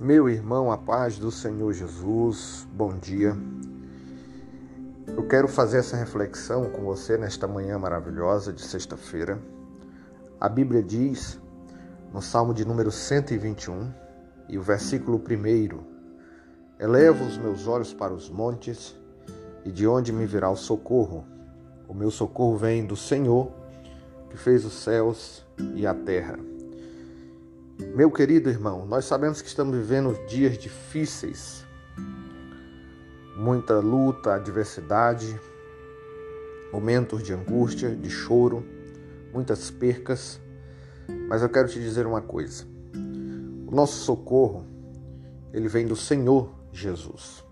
Meu irmão, a paz do Senhor Jesus, bom dia. Eu quero fazer essa reflexão com você nesta manhã maravilhosa de sexta-feira. A Bíblia diz, no Salmo de número 121, e o versículo 1: Elevo os meus olhos para os montes, e de onde me virá o socorro? O meu socorro vem do Senhor, que fez os céus e a terra. Meu querido irmão, nós sabemos que estamos vivendo dias difíceis, muita luta, adversidade, momentos de angústia, de choro, muitas percas, mas eu quero te dizer uma coisa. O nosso socorro, ele vem do Senhor Jesus.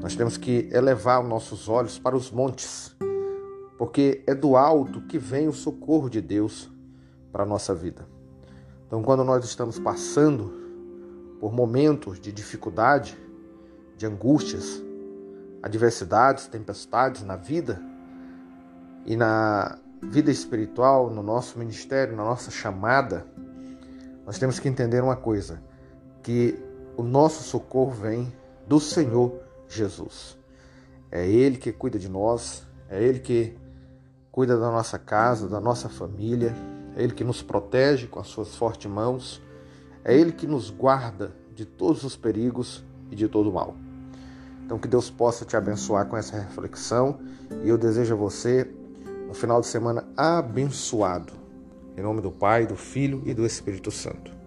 Nós temos que elevar os nossos olhos para os montes, porque é do alto que vem o socorro de Deus para a nossa vida. Então, quando nós estamos passando por momentos de dificuldade, de angústias, adversidades, tempestades na vida e na vida espiritual, no nosso ministério, na nossa chamada, nós temos que entender uma coisa: que o nosso socorro vem do Senhor Jesus. É Ele que cuida de nós, é Ele que cuida da nossa casa, da nossa família, é Ele que nos protege com as suas fortes mãos, é Ele que nos guarda de todos os perigos e de todo o mal. Então que Deus possa te abençoar com essa reflexão e eu desejo a você um final de semana abençoado. Em nome do Pai, do Filho e do Espírito Santo.